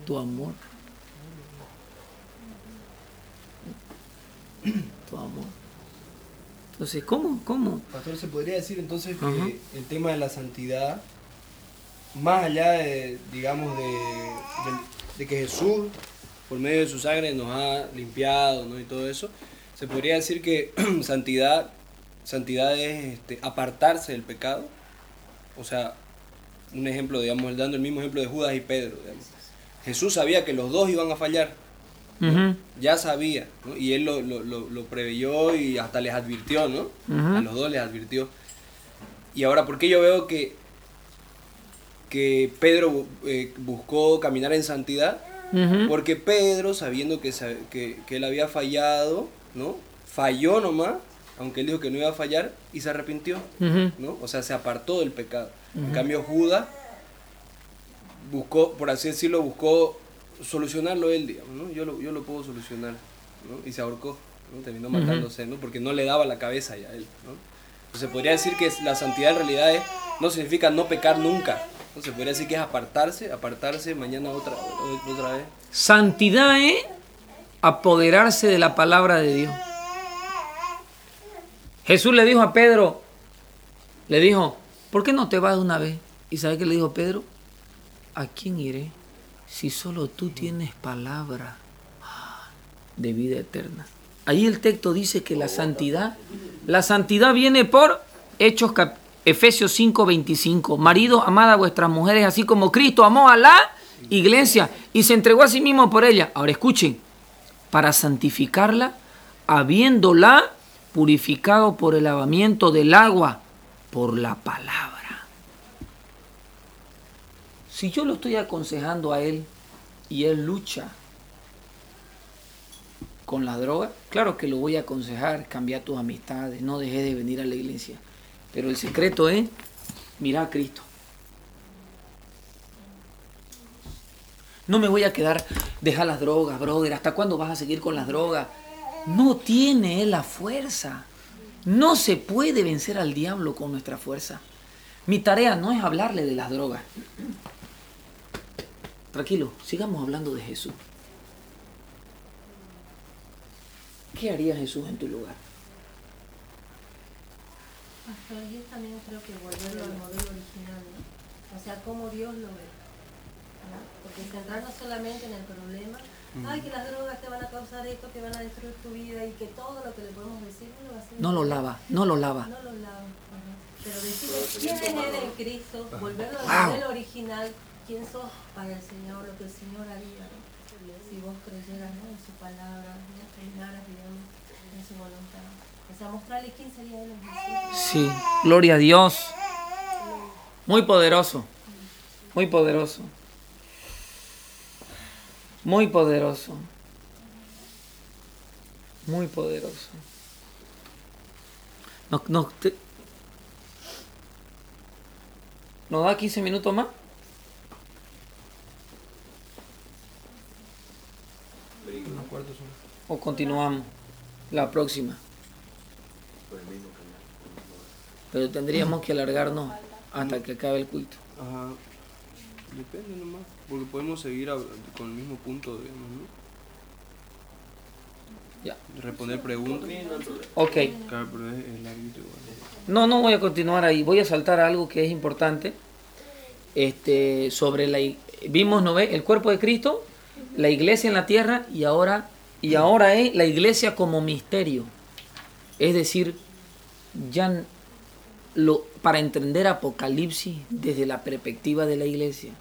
tu amor. <clears throat> Tu amor. Entonces, ¿cómo? ¿Cómo? Pastor, se podría decir entonces que Ajá. el tema de la santidad, más allá de, digamos, de, de- de que Jesús, por medio de su sangre, nos ha limpiado ¿no? y todo eso, se podría decir que <clears throat> santidad, santidad es este, apartarse del pecado. O sea, un ejemplo, digamos, dando el mismo ejemplo de Judas y Pedro. digamos. Jesús sabía que los dos iban a fallar, ya sabía, ¿no? y él lo, lo, lo, lo preveyó y hasta les advirtió, ¿no? A los dos les advirtió. Y ahora, ¿por qué yo veo que, que Pedro eh, buscó caminar en santidad? Porque Pedro, sabiendo que, que, que él había fallado, ¿no? Falló nomás, aunque él dijo que no iba a fallar, y se arrepintió, Ujú. ¿no? O sea, se apartó del pecado. En cambio, Judas buscó, por así decirlo, buscó solucionarlo él, digamos, ¿no? Yo lo, yo lo puedo solucionar, ¿no? Y se ahorcó, ¿no? Terminó matándose, ¿no? Porque no le daba la cabeza ya a él, ¿no? Entonces, podría decir que la santidad en realidad es- no significa no pecar nunca, ¿no? Se podría decir que es apartarse, apartarse mañana otra, otra vez. Santidad es apoderarse de la palabra de Dios. Jesús le dijo a Pedro, le dijo, ¿por qué no te vas de una vez? ¿Y sabe qué le dijo Pedro? ¿A quién iré? si solo tú tienes palabra de vida eterna. Ahí el texto dice que la santidad, la santidad viene por Hechos cap- Efesios 5:25. Maridos, amad a vuestras mujeres así como Cristo amó a la iglesia y se entregó a sí mismo por ella. Ahora escuchen, para santificarla, habiéndola purificado por el lavamiento del agua, por la palabra. Si yo lo estoy aconsejando a él y él lucha con la droga, claro que lo voy a aconsejar, cambiar tus amistades, no dejes de venir a la iglesia. Pero el secreto es, mira a Cristo. No me voy a quedar, deja las drogas, brother. ¿Hasta cuándo vas a seguir con las drogas? No tiene la fuerza. No se puede vencer al diablo con nuestra fuerza. Mi tarea no es hablarle de las drogas. Tranquilo, sigamos hablando de Jesús. ¿Qué haría Jesús en tu lugar? Pastor, yo también creo que volverlo al modelo original, ¿no? O sea, cómo Dios lo ve. ¿verdad? Porque centrarnos solamente en el problema, ay, que las drogas te van a causar esto, que van a destruir tu vida y que todo lo que le podemos decir no lo va a hacer. No lo lava, no lo lava. No lo lava. ajá. Pero decirle quién es Él en Cristo, volverlo al Wow. modelo original, quién sos para el Señor, lo que el Señor haría, ¿no? Si vos creyeras ¿no? en su palabra, caminaras, digamos, en su voluntad. O sea, mostrarle quién sería Él en. Sí, gloria a Dios. Muy poderoso. Muy poderoso. Muy poderoso. Muy poderoso. Nos, nos, te- ¿Nos da 15 minutos más? ¿O continuamos la próxima? Pero tendríamos que alargarnos hasta que acabe el culto. Ajá. Depende nomás. Porque podemos seguir con el mismo punto, digamos, ¿no? Ya. Responder preguntas. Ok. No, no voy a continuar ahí. Voy a saltar a algo que es importante. Este, sobre la vimos, ¿no ve? El cuerpo de Cristo, la iglesia en la tierra y ahora y ahora es la iglesia como misterio. Es decir, ya lo para entender Apocalipsis desde la perspectiva de la iglesia.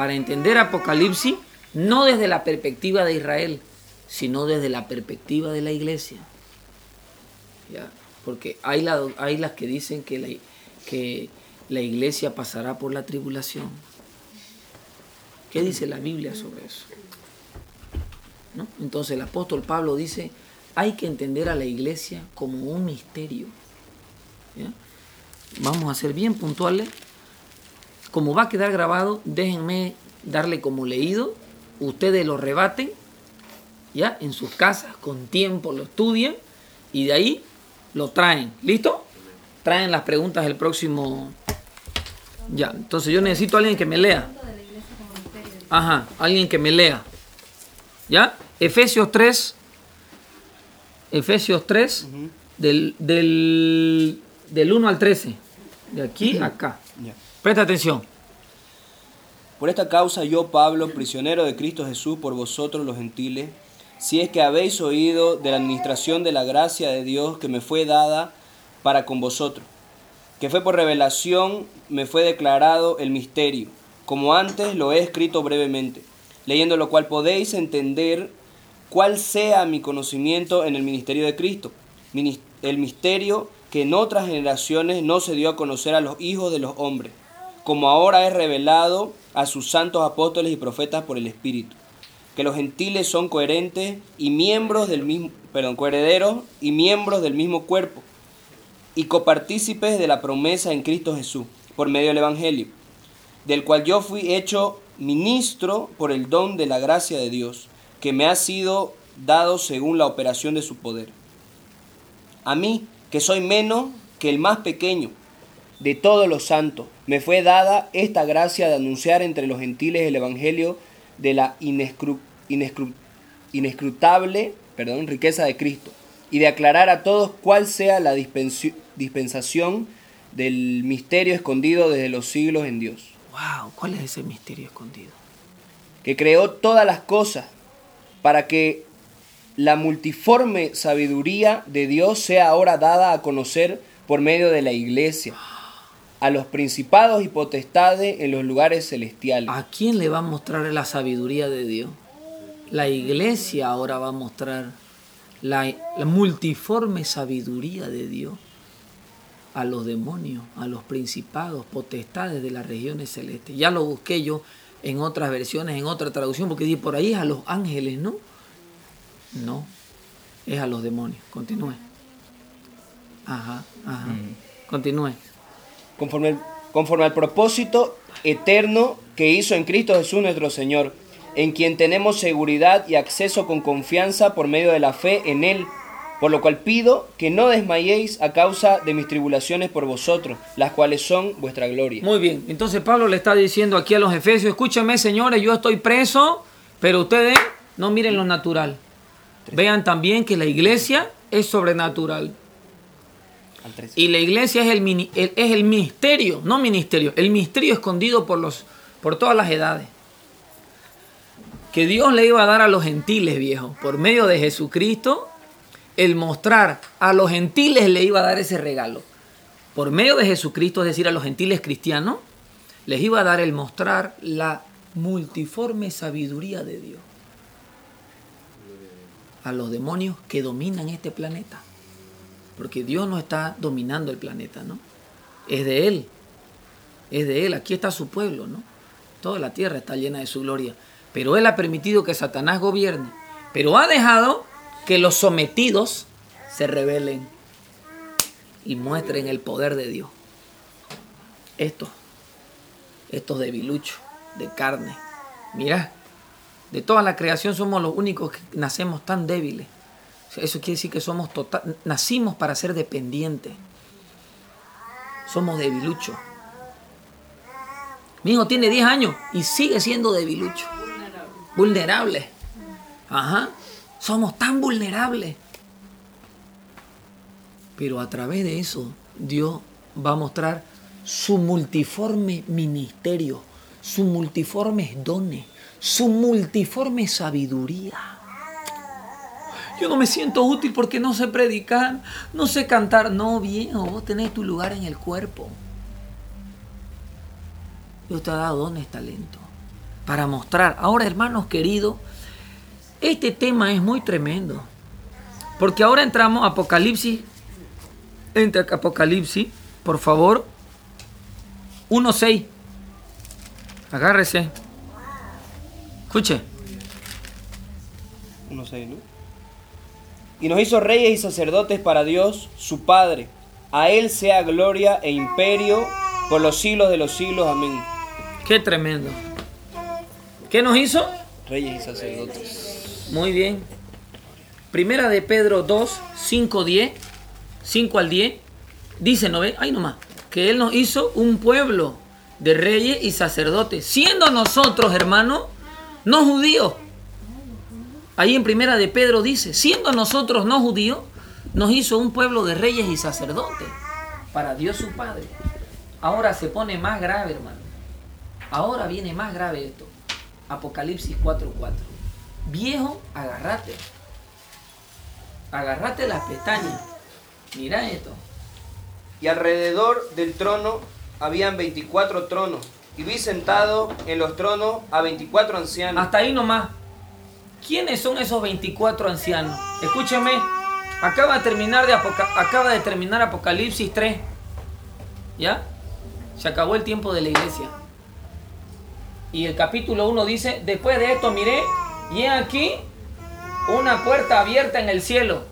Para entender Apocalipsis no desde la perspectiva de Israel, sino desde la perspectiva de la iglesia. ¿ya? Porque hay, la- las que dicen que la, iglesia pasará por la tribulación. ¿Qué dice la Biblia sobre eso? Entonces el apóstol Pablo dice, hay que entender a la iglesia como un misterio. Vamos a ser bien puntuales. Como va a quedar grabado, déjenme darle como leído. Ustedes lo rebaten, ¿ya? En sus casas, con tiempo, lo estudian y de ahí lo traen. ¿Listo? Traen las preguntas el próximo. Ya, entonces yo necesito a alguien que me lea. Ajá, alguien que me lea. ¿Ya? Efesios 3. Efesios 3. del, del, del 1 al 13. De aquí a acá. Presta atención. Por esta causa yo, Pablo, prisionero de Cristo Jesús por vosotros los gentiles, si es que habéis oído de la administración de la gracia de Dios que me fue dada para con vosotros, que fue por revelación, me fue declarado el misterio, como antes lo he escrito brevemente, leyendo lo cual podéis entender cuál sea mi conocimiento en el ministerio de Cristo, el misterio que en otras generaciones no se dio a conocer a los hijos de los hombres, como ahora es revelado a sus santos apóstoles y profetas por el Espíritu, que los gentiles son coherentes y miembros del mismo, perdón, coherederos y miembros del mismo cuerpo, y copartícipes de la promesa en Cristo Jesús, por medio del Evangelio, del cual yo fui hecho ministro por el don de la gracia de Dios, que me ha sido dado según la operación de su poder. A mí, que soy menos que el más pequeño de todos los santos, me fue dada esta gracia de anunciar entre los gentiles el Evangelio de la inescru- inescru- inescrutable perdón, riqueza de Cristo, y de aclarar a todos cuál sea la dispensación del misterio escondido desde los siglos en Dios, Wow, ¿cuál es ese misterio escondido? que creó todas las cosas para que la multiforme sabiduría de Dios sea ahora dada a conocer por medio de la iglesia a los principados y potestades en los lugares celestiales. ¿A quién le va a mostrar la sabiduría de Dios? La iglesia ahora va a mostrar la, la multiforme sabiduría de Dios a los demonios, a los principados, potestades de las regiones celestes. Ya lo busqué yo en otras versiones, en otra traducción, porque dice por ahí es a los ángeles, ¿no? No, es a los demonios. Continúe. Ajá, ajá. Continúe. Conforme, conforme al propósito eterno que hizo en Cristo Jesús nuestro Señor, en quien tenemos seguridad y acceso con confianza por medio de la fe en Él. Por lo cual pido que no desmayéis a causa de mis tribulaciones por vosotros, las cuales son vuestra gloria. Muy bien, entonces Pablo le está diciendo aquí a los efesios, escúchame señores, yo estoy preso, pero ustedes no miren lo natural. Vean también que la iglesia es sobrenatural. Al 13. Y la iglesia es el, mini- es el misterio, no ministerio, el misterio escondido por, los, por todas las edades. Que Dios le iba a dar a los gentiles, viejo, por medio de Jesucristo, el mostrar a los gentiles le iba a dar ese regalo. Por medio de Jesucristo, es decir, a los gentiles cristianos, les iba a dar el mostrar la multiforme sabiduría de Dios. A los demonios que dominan este planeta. Porque Dios no está dominando el planeta, ¿no? Es de Él. Es de Él. Aquí está su pueblo, ¿no? Toda la tierra está llena de su gloria. Pero Él ha permitido que Satanás gobierne. Pero ha dejado que los sometidos se rebelen y muestren el poder de Dios. Estos, estos debiluchos de carne. Mira, de toda la creación somos los únicos que nacemos tan débiles. Eso quiere decir que somos total, nacimos para ser dependientes. Somos debiluchos. Mi hijo tiene 10 años y sigue siendo debilucho. Vulnerable. Ajá. Somos tan vulnerables. Pero a través de eso, Dios va a mostrar su multiforme ministerio, sus multiformes dones, su multiforme sabiduría. Yo no me siento útil porque no sé predicar, no sé cantar. No, viejo, vos tenés tu lugar en el cuerpo. Dios te ha dado dones, talento, para mostrar. Ahora, hermanos queridos, este tema es muy tremendo. Porque ahora entramos a Apocalipsis. Entra Apocalipsis, por favor. 1.6. Agárrese. Escuche. 1.6, ¿no? Y nos hizo reyes y sacerdotes para Dios, su Padre. A Él sea gloria e imperio por los siglos de los siglos. Amén. Qué tremendo. ¿Qué nos hizo? Reyes y sacerdotes. Muy bien. Primera de Pedro 2, 5, 10. 5 al 10. Dice, ¿no ve? Ahí nomás. Que Él nos hizo un pueblo de reyes y sacerdotes. Siendo nosotros, hermanos, no judíos. Ahí en Primera de Pedro dice, siendo nosotros no judíos, nos hizo un pueblo de reyes y sacerdotes. Para Dios su Padre. Ahora se pone más grave, hermano. Ahora viene más grave esto. Apocalipsis 4:4. Viejo, agarrate. Agarrate las pestañas. Mira esto. Y alrededor del trono habían 24 tronos. Y vi sentado en los tronos a 24 ancianos. Hasta ahí nomás. ¿Quiénes son esos 24 ancianos? Escúcheme. Acaba de terminar, de acaba de terminar Apocalipsis 3. ¿Ya? Se acabó el tiempo de la iglesia. Y el capítulo 1 dice, después de esto miré, y he aquí una puerta abierta en el cielo.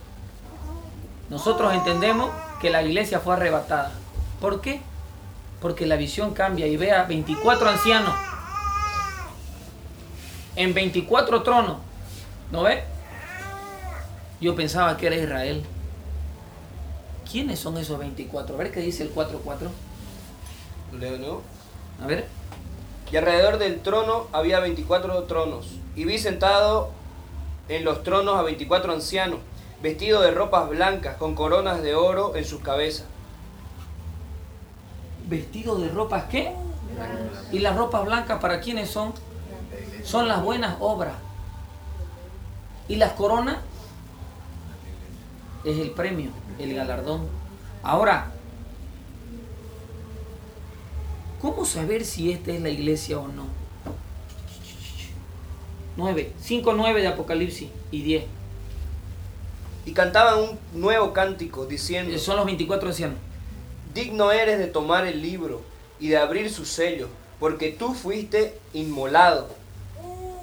Nosotros entendemos que la iglesia fue arrebatada. ¿Por qué? Porque la visión cambia y ve a 24 ancianos en 24 tronos. ¿No ve? Yo pensaba que era Israel. ¿Quiénes son esos 24? A ver qué dice el 4.4. Leo de nuevo. A ver. Y alrededor del trono había 24 tronos. Y vi sentado en los tronos a 24 ancianos, vestidos de ropas blancas, con coronas de oro en sus cabezas. ¿Vestido de ropas qué? ¿Y las ropas blancas para quiénes son? Son las buenas obras. ¿Y las coronas? Es el premio, el galardón. Ahora, ¿cómo saber si esta es la iglesia o no? 9, 5, 9 de Apocalipsis y 10. Y cantaban un nuevo cántico diciendo, Son los 24 ancianos. digno eres de tomar el libro y de abrir sus sellos, porque tú fuiste inmolado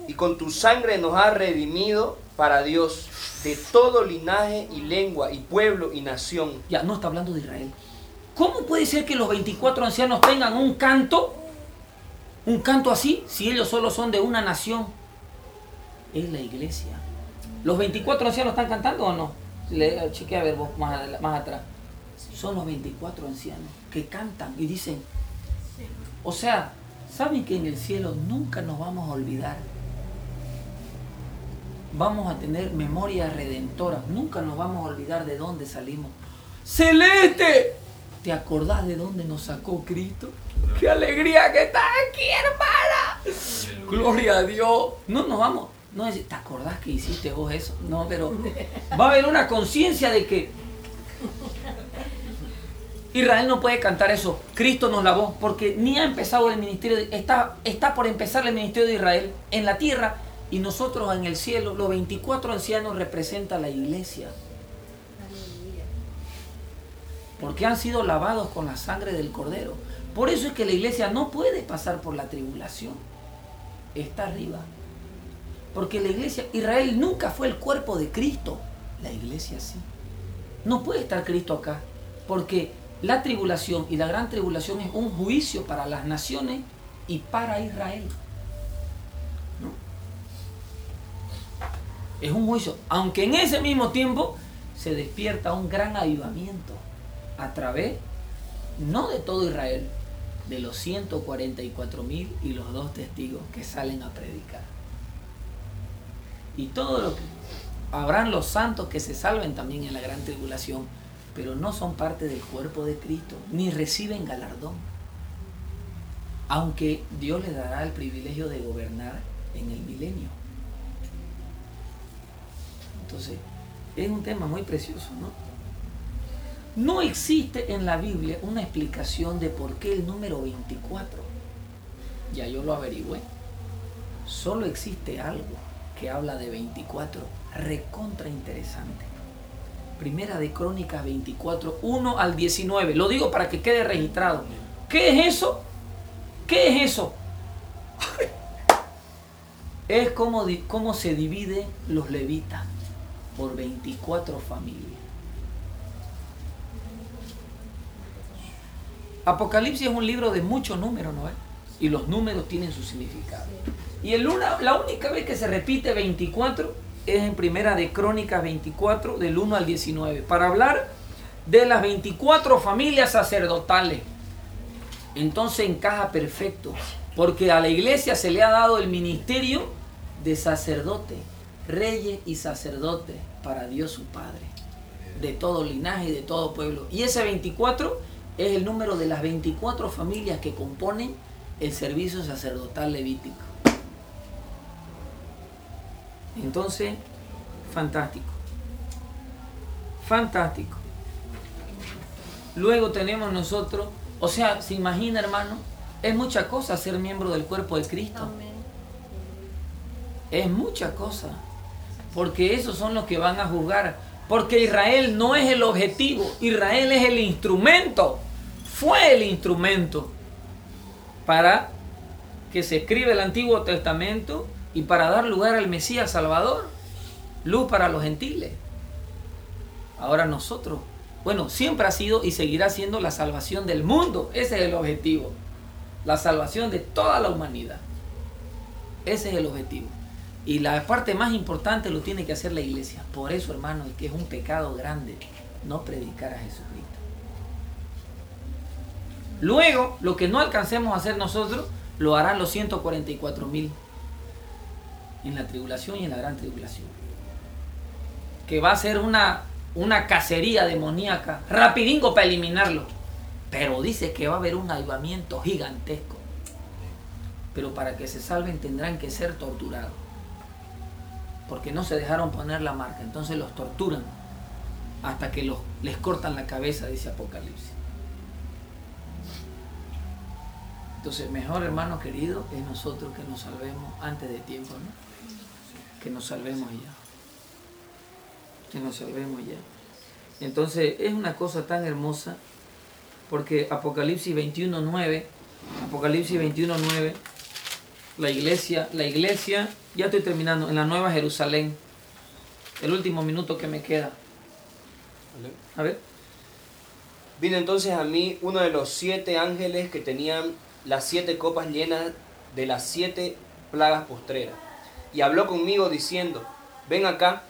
y con tu sangre nos has redimido para Dios de todo linaje y lengua y pueblo y nación. Ya, no está hablando de Israel. ¿Cómo puede ser que los 24 ancianos tengan un canto? Un canto así, si ellos solo son de una nación. Es la iglesia. ¿Los 24 ancianos están cantando o no? Le, chequea a ver vos más atrás. Son los 24 ancianos que cantan y dicen, o sea, ¿saben que en el cielo nunca nos vamos a olvidar? Vamos a tener memoria redentora, nunca nos vamos a olvidar de dónde salimos. ¡Celeste! ¿Te acordás de dónde nos sacó Cristo? ¡Qué alegría que estás aquí, hermana! Gloria a Dios. No nos vamos. No ¿te acordás que hiciste vos eso? No, pero <laughs> va a haber una conciencia de que Israel no puede cantar eso. Cristo nos lavó porque ni ha empezado el ministerio. de- está, está por empezar el ministerio de Israel en la tierra y nosotros en el cielo. Los 24 ancianos representan la iglesia. Porque han sido lavados con la sangre del cordero. Por eso es que la iglesia no puede pasar por la tribulación. Está arriba. Porque la iglesia, Israel nunca fue el cuerpo de Cristo. La iglesia sí. No puede estar Cristo acá. Porque la tribulación y la gran tribulación es un juicio para las naciones y para Israel. Es un juicio. Aunque en ese mismo tiempo se despierta un gran avivamiento a través, no de todo Israel, de los 144 mil y los dos testigos que salen a predicar. Y todo lo que habrán los santos que se salven también en la gran tribulación, pero no son parte del cuerpo de Cristo, ni reciben galardón. Aunque Dios les dará el privilegio de gobernar en el milenio. Entonces, es un tema muy precioso, ¿no? No existe en la Biblia una explicación de por qué el número 24. Ya yo lo averigüé. Solo existe algo que habla de 24, recontra interesante. Primera de Crónicas 24, 1 al 19. Lo digo para que quede registrado. ¿Qué es eso? ¿Qué es eso? <laughs> es como, cómo se dividen los levitas por 24 familias. Apocalipsis es un libro de muchos números, ¿no es? Y los números tienen su significado. Y el una- la única vez que se repite 24 es en Primera de Crónicas 24, del 1 al 19, para hablar de las 24 familias sacerdotales. Entonces encaja perfecto, porque a la iglesia se le ha dado el ministerio de sacerdote, reyes y sacerdotes para Dios su Padre, de todo linaje y de todo pueblo. Y ese 24 es el número de las 24 familias que componen el servicio sacerdotal levítico. Entonces, fantástico. Fantástico. Luego tenemos nosotros, o sea, se imagina hermano, es mucha cosa ser miembro del cuerpo de Cristo. Amén. Es mucha cosa. Porque esos son los que van a juzgar. Porque Israel no es el objetivo. Israel es el instrumento. Fue el instrumento para que se escribe el Antiguo Testamento y para dar lugar al Mesías Salvador. Luz para los gentiles. Ahora nosotros, bueno, siempre ha sido y seguirá siendo la salvación del mundo. Ese es el objetivo. La salvación de toda la humanidad. Ese es el objetivo. Y la parte más importante lo tiene que hacer la iglesia. Por eso, hermano, es que es un pecado grande no predicar a Jesucristo. Luego, lo que no alcancemos a hacer nosotros, lo harán los 144 mil en la tribulación y en la gran tribulación. Que va a ser una, una cacería demoníaca, rapidingo para eliminarlo. Pero dice que va a haber un avivamiento gigantesco. pero para que se salven tendrán que ser torturados. Porque no se dejaron poner la marca, entonces los torturan hasta que los, les cortan la cabeza, dice Apocalipsis. Entonces, mejor hermano querido es nosotros que nos salvemos antes de tiempo, ¿no? Que nos salvemos ya. Que nos salvemos ya. Entonces, es una cosa tan hermosa porque Apocalipsis 21.9, Apocalipsis 21.9, la iglesia, la iglesia, ya estoy terminando, en la Nueva Jerusalén, el último minuto que me queda. A ver. Vino entonces a mí uno de los siete ángeles que tenían las siete copas llenas de las siete plagas postreras. Y habló conmigo diciendo, ven acá,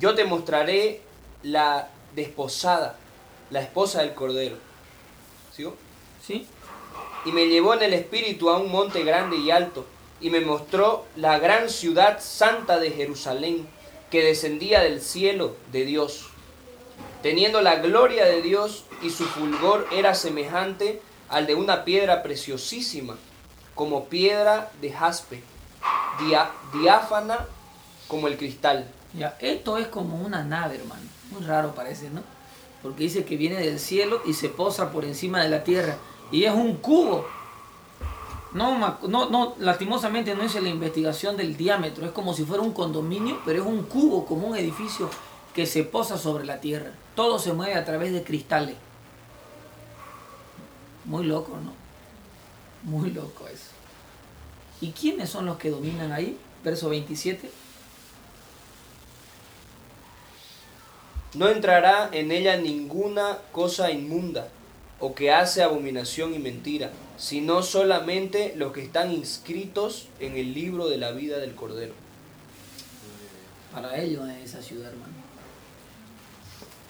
yo te mostraré la desposada, la esposa del Cordero. ¿Sigo? ¿Sí? Y me llevó en el espíritu a un monte grande y alto, y me mostró la gran ciudad santa de Jerusalén, que descendía del cielo de Dios, teniendo la gloria de Dios, y su fulgor era semejante al de una piedra preciosísima, como piedra de jaspe, diáfana como el cristal. Ya, esto es como una nave, hermano. Muy raro parece, ¿no? Porque dice que viene del cielo y se posa por encima de la tierra. Y es un cubo. No, no, no, lastimosamente no hice la investigación del diámetro. Es como si fuera un condominio, pero es un cubo, como un edificio que se posa sobre la tierra. Todo se mueve a través de cristales. Muy loco, ¿no? Muy loco eso. ¿Y quiénes son los que dominan ahí? Verso 27. No entrará en ella ninguna cosa inmunda o que hace abominación y mentira, sino solamente los que están inscritos en el libro de la vida del Cordero. Para ellos es esa ciudad, hermano.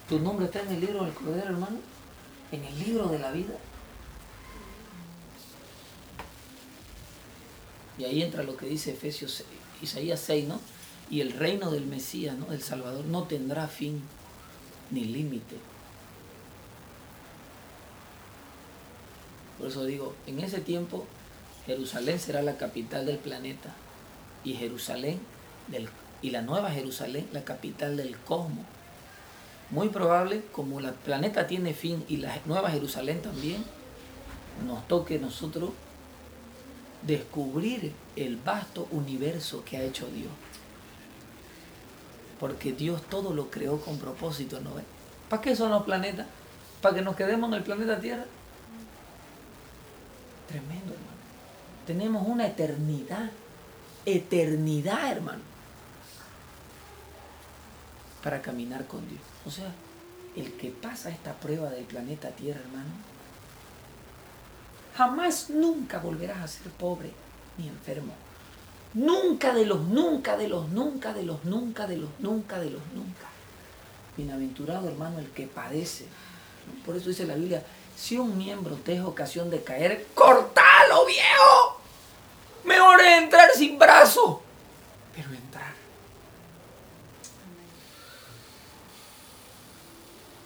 ¿Tu nombre está en el libro del Cordero, hermano? ¿En el libro de la vida? Y ahí entra lo que dice Efesios 6, Isaías 6, ¿no? Y el reino del Mesías, ¿no? Del Salvador no tendrá fin ni límite. Por eso digo, en ese tiempo Jerusalén será la capital del planeta y Jerusalén del, y la nueva Jerusalén la capital del cosmos. Muy probable, como el planeta tiene fin y la nueva Jerusalén también, nos toque nosotros descubrir el vasto universo que ha hecho Dios. Porque Dios todo lo creó con propósito, ¿no ves? ¿Para qué son los planetas? ¿Para que nos quedemos en el planeta Tierra? Tremendo, hermano. Tenemos una eternidad. Eternidad, hermano. Para caminar con Dios. O sea, el que pasa esta prueba del planeta Tierra, hermano, jamás, nunca volverás a ser pobre ni enfermo. Nunca de los, nunca de los, nunca de los, nunca de los, nunca de los, nunca. Bienaventurado hermano el que padece. Por eso dice la Biblia, si un miembro te es ocasión de caer, cortalo viejo. Mejor es entrar sin brazo, pero entrar.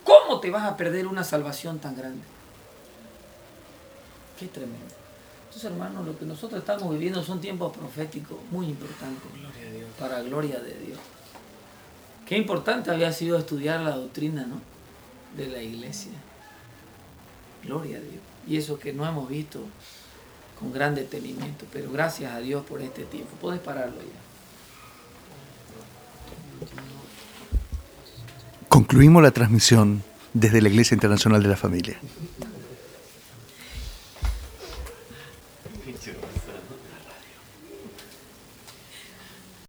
¿Cómo te vas a perder una salvación tan grande? Qué tremendo. Entonces, hermanos, lo que nosotros estamos viviendo son tiempos proféticos muy importantes para gloria de Dios. Qué importante había sido estudiar la doctrina ¿no? de la iglesia. Gloria a Dios. Y eso que no hemos visto con gran detenimiento, pero gracias a Dios por este tiempo. Puedes pararlo ya. Concluimos la transmisión desde la Iglesia Internacional de la Familia.